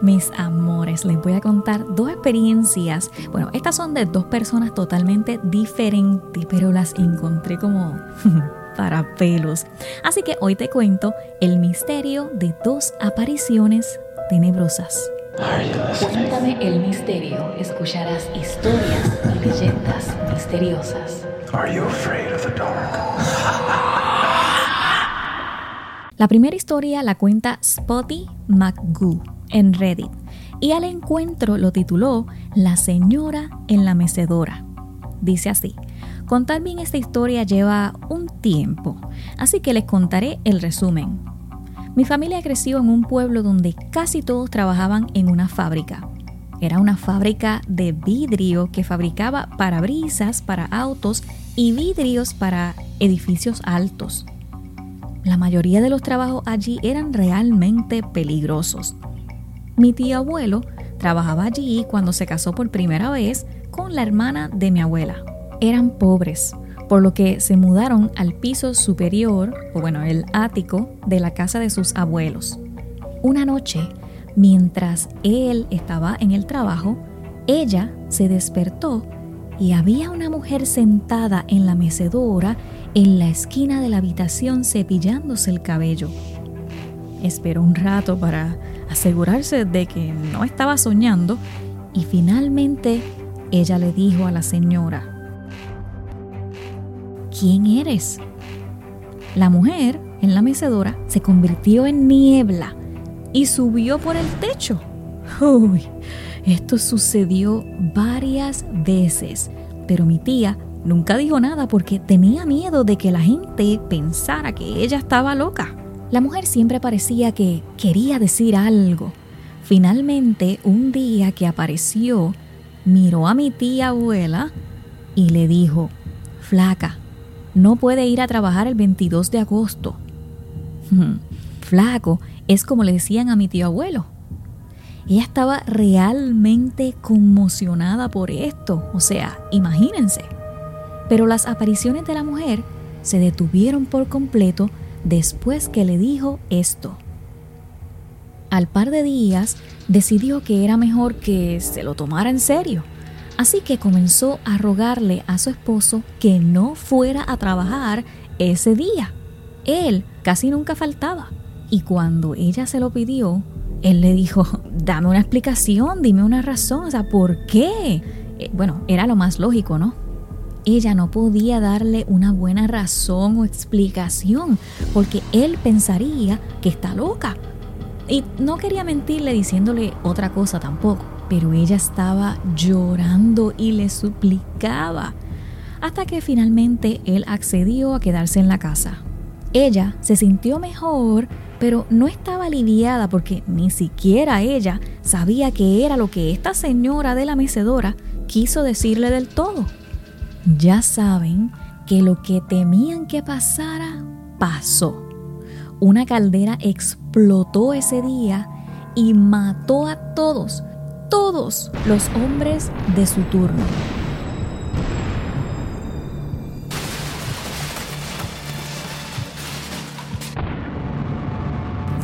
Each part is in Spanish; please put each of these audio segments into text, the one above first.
Mis amores, les voy a contar dos experiencias. Bueno, estas son de dos personas totalmente diferentes, pero las encontré como para pelos. Así que hoy te cuento el misterio de dos apariciones tenebrosas. Cuéntame el misterio. Escucharás historias y leyendas misteriosas. La primera historia la cuenta Spotty McGoo en Reddit y al encuentro lo tituló La señora en la mecedora. Dice así, contar bien esta historia lleva un tiempo, así que les contaré el resumen. Mi familia creció en un pueblo donde casi todos trabajaban en una fábrica. Era una fábrica de vidrio que fabricaba parabrisas para autos y vidrios para edificios altos. La mayoría de los trabajos allí eran realmente peligrosos. Mi tío abuelo trabajaba allí cuando se casó por primera vez con la hermana de mi abuela. Eran pobres, por lo que se mudaron al piso superior, o bueno, el ático de la casa de sus abuelos. Una noche, mientras él estaba en el trabajo, ella se despertó y había una mujer sentada en la mecedora en la esquina de la habitación cepillándose el cabello. Esperó un rato para asegurarse de que no estaba soñando y finalmente ella le dijo a la señora, ¿quién eres? La mujer en la mecedora se convirtió en niebla y subió por el techo. Uy, esto sucedió varias veces, pero mi tía nunca dijo nada porque tenía miedo de que la gente pensara que ella estaba loca. La mujer siempre parecía que quería decir algo. Finalmente, un día que apareció, miró a mi tía abuela y le dijo, Flaca, no puede ir a trabajar el 22 de agosto. Flaco es como le decían a mi tío abuelo. Ella estaba realmente conmocionada por esto, o sea, imagínense. Pero las apariciones de la mujer se detuvieron por completo después que le dijo esto. Al par de días decidió que era mejor que se lo tomara en serio, así que comenzó a rogarle a su esposo que no fuera a trabajar ese día. Él casi nunca faltaba, y cuando ella se lo pidió, él le dijo, dame una explicación, dime una razón, o sea, ¿por qué? Eh, bueno, era lo más lógico, ¿no? ella no podía darle una buena razón o explicación, porque él pensaría que está loca. Y no quería mentirle diciéndole otra cosa tampoco, pero ella estaba llorando y le suplicaba, hasta que finalmente él accedió a quedarse en la casa. Ella se sintió mejor, pero no estaba aliviada porque ni siquiera ella sabía qué era lo que esta señora de la mecedora quiso decirle del todo ya saben que lo que temían que pasara pasó. Una caldera explotó ese día y mató a todos, todos los hombres de su turno.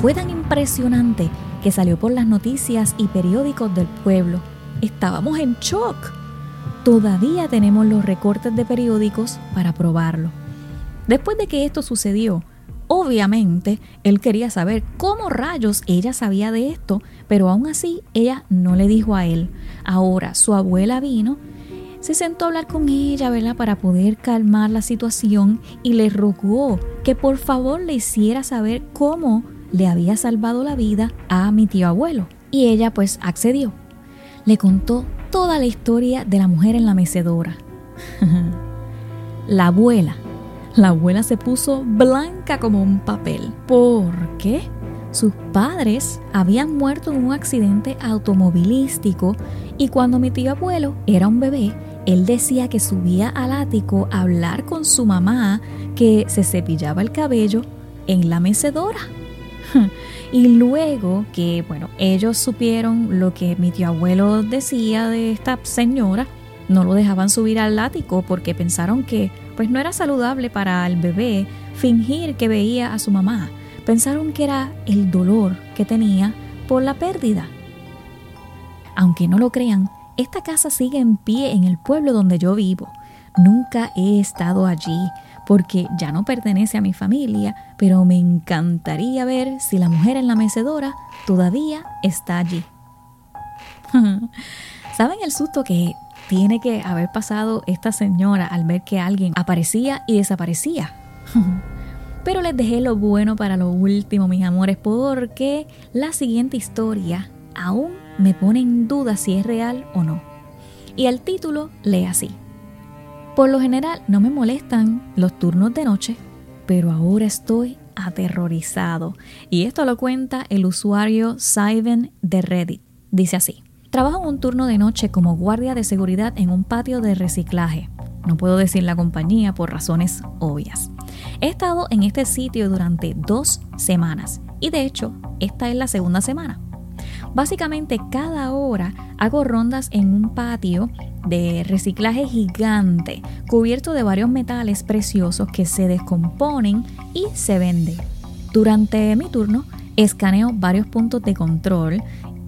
Fue tan impresionante que salió por las noticias y periódicos del pueblo. Estábamos en shock todavía tenemos los recortes de periódicos para probarlo. Después de que esto sucedió, obviamente él quería saber cómo rayos ella sabía de esto, pero aún así ella no le dijo a él. Ahora su abuela vino, se sentó a hablar con ella, ¿verdad? Para poder calmar la situación y le rogó que por favor le hiciera saber cómo le había salvado la vida a mi tío abuelo. Y ella pues accedió. Le contó toda la historia de la mujer en la mecedora. la abuela. La abuela se puso blanca como un papel. ¿Por qué? Sus padres habían muerto en un accidente automovilístico y cuando mi tío abuelo era un bebé, él decía que subía al ático a hablar con su mamá que se cepillaba el cabello en la mecedora. Y luego que, bueno, ellos supieron lo que mi tío abuelo decía de esta señora, no lo dejaban subir al ático porque pensaron que pues no era saludable para el bebé fingir que veía a su mamá. Pensaron que era el dolor que tenía por la pérdida. Aunque no lo crean, esta casa sigue en pie en el pueblo donde yo vivo. Nunca he estado allí porque ya no pertenece a mi familia, pero me encantaría ver si la mujer en la mecedora todavía está allí. ¿Saben el susto que tiene que haber pasado esta señora al ver que alguien aparecía y desaparecía? Pero les dejé lo bueno para lo último, mis amores, porque la siguiente historia aún me pone en duda si es real o no. Y el título lee así. Por lo general no me molestan los turnos de noche, pero ahora estoy aterrorizado. Y esto lo cuenta el usuario Siven de Reddit. Dice así. Trabajo un turno de noche como guardia de seguridad en un patio de reciclaje. No puedo decir la compañía por razones obvias. He estado en este sitio durante dos semanas y de hecho esta es la segunda semana. Básicamente cada hora hago rondas en un patio de reciclaje gigante cubierto de varios metales preciosos que se descomponen y se venden. Durante mi turno escaneo varios puntos de control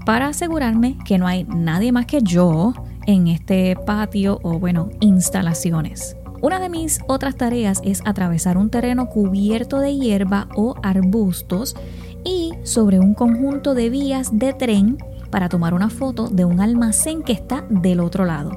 para asegurarme que no hay nadie más que yo en este patio o bueno, instalaciones. Una de mis otras tareas es atravesar un terreno cubierto de hierba o arbustos sobre un conjunto de vías de tren para tomar una foto de un almacén que está del otro lado.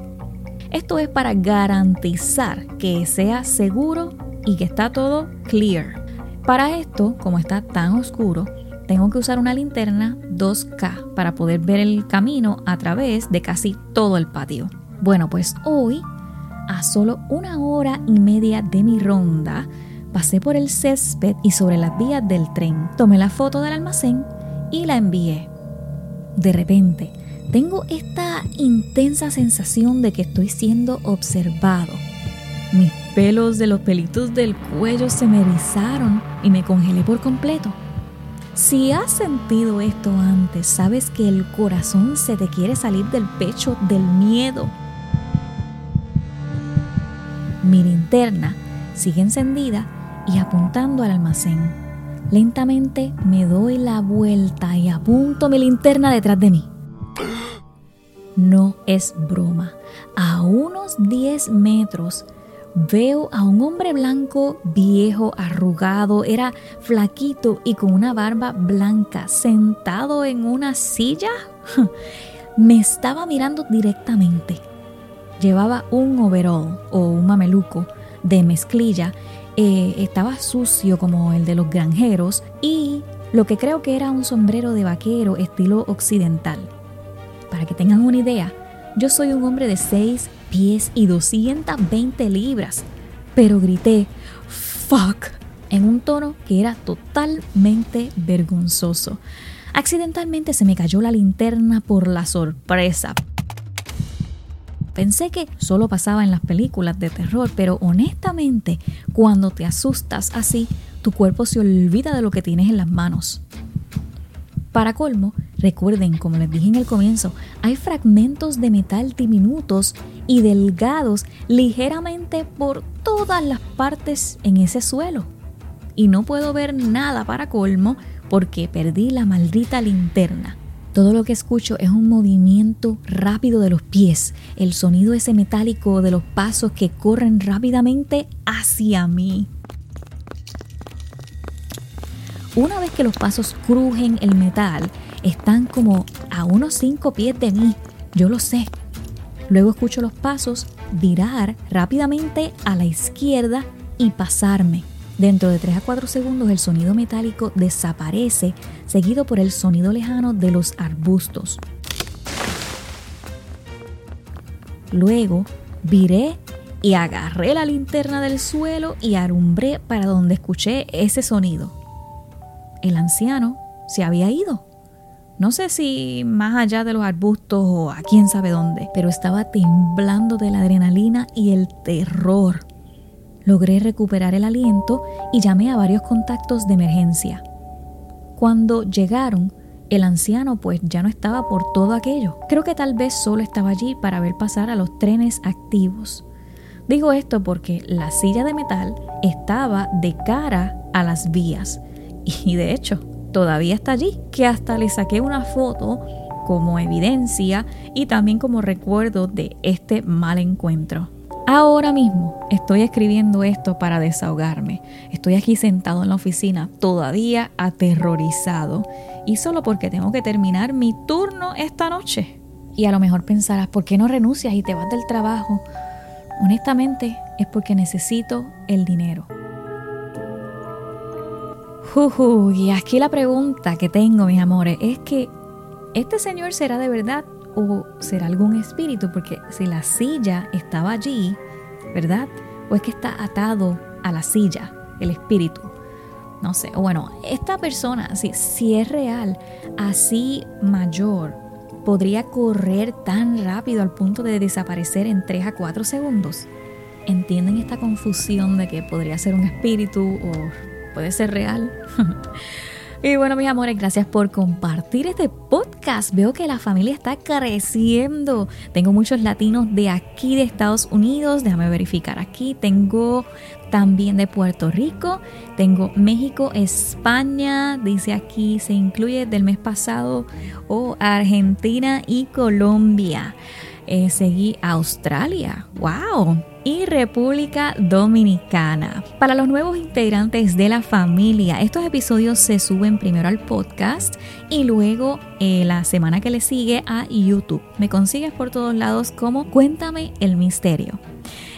Esto es para garantizar que sea seguro y que está todo clear. Para esto, como está tan oscuro, tengo que usar una linterna 2K para poder ver el camino a través de casi todo el patio. Bueno, pues hoy, a solo una hora y media de mi ronda, pasé por el césped y sobre las vías del tren. Tomé la foto del almacén y la envié. De repente, tengo esta intensa sensación de que estoy siendo observado. Mis pelos de los pelitos del cuello se me erizaron y me congelé por completo. Si has sentido esto antes, sabes que el corazón se te quiere salir del pecho del miedo. Mi linterna sigue encendida y apuntando al almacén. Lentamente me doy la vuelta y apunto mi linterna detrás de mí. No es broma. A unos 10 metros veo a un hombre blanco, viejo, arrugado, era flaquito y con una barba blanca, sentado en una silla. Me estaba mirando directamente. Llevaba un overall o un mameluco de mezclilla. Eh, estaba sucio como el de los granjeros y lo que creo que era un sombrero de vaquero estilo occidental. Para que tengan una idea, yo soy un hombre de 6 pies y 220 libras, pero grité fuck en un tono que era totalmente vergonzoso. Accidentalmente se me cayó la linterna por la sorpresa. Pensé que solo pasaba en las películas de terror, pero honestamente, cuando te asustas así, tu cuerpo se olvida de lo que tienes en las manos. Para colmo, recuerden, como les dije en el comienzo, hay fragmentos de metal diminutos y delgados ligeramente por todas las partes en ese suelo. Y no puedo ver nada para colmo porque perdí la maldita linterna. Todo lo que escucho es un movimiento rápido de los pies, el sonido ese metálico de los pasos que corren rápidamente hacia mí. Una vez que los pasos crujen el metal, están como a unos 5 pies de mí. Yo lo sé. Luego escucho los pasos virar rápidamente a la izquierda y pasarme. Dentro de 3 a 4 segundos el sonido metálico desaparece, seguido por el sonido lejano de los arbustos. Luego viré y agarré la linterna del suelo y arumbré para donde escuché ese sonido el anciano se había ido. No sé si más allá de los arbustos o a quién sabe dónde, pero estaba temblando de la adrenalina y el terror. Logré recuperar el aliento y llamé a varios contactos de emergencia. Cuando llegaron, el anciano pues ya no estaba por todo aquello. Creo que tal vez solo estaba allí para ver pasar a los trenes activos. Digo esto porque la silla de metal estaba de cara a las vías y de hecho todavía está allí, que hasta le saqué una foto como evidencia y también como recuerdo de este mal encuentro. Ahora mismo estoy escribiendo esto para desahogarme. Estoy aquí sentado en la oficina, todavía aterrorizado, y solo porque tengo que terminar mi turno esta noche. Y a lo mejor pensarás, ¿por qué no renuncias y te vas del trabajo? Honestamente, es porque necesito el dinero. y aquí la pregunta que tengo, mis amores, es que ¿este señor será de verdad o será algún espíritu, porque si la silla estaba allí, ¿verdad? O es que está atado a la silla, el espíritu. No sé, bueno, esta persona, si, si es real, así mayor, podría correr tan rápido al punto de desaparecer en 3 a 4 segundos. ¿Entienden esta confusión de que podría ser un espíritu o puede ser real? Y bueno, mis amores, gracias por compartir este podcast. Veo que la familia está creciendo. Tengo muchos latinos de aquí, de Estados Unidos. Déjame verificar aquí. Tengo también de Puerto Rico. Tengo México, España. Dice aquí, se incluye del mes pasado. O Argentina y Colombia. Eh, seguí Australia. ¡Wow! Y República Dominicana. Para los nuevos integrantes de la familia, estos episodios se suben primero al podcast y luego eh, la semana que le sigue a YouTube. Me consigues por todos lados como Cuéntame el Misterio.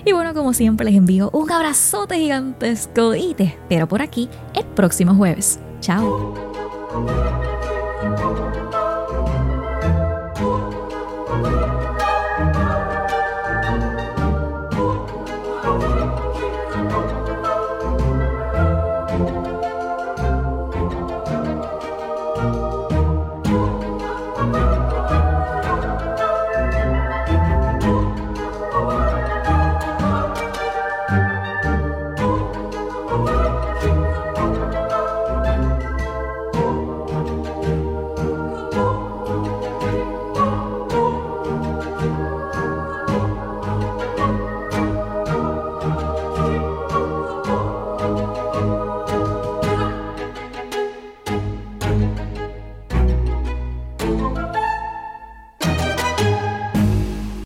Y bueno, como siempre les envío un abrazote gigantesco y te espero por aquí el próximo jueves. Chao.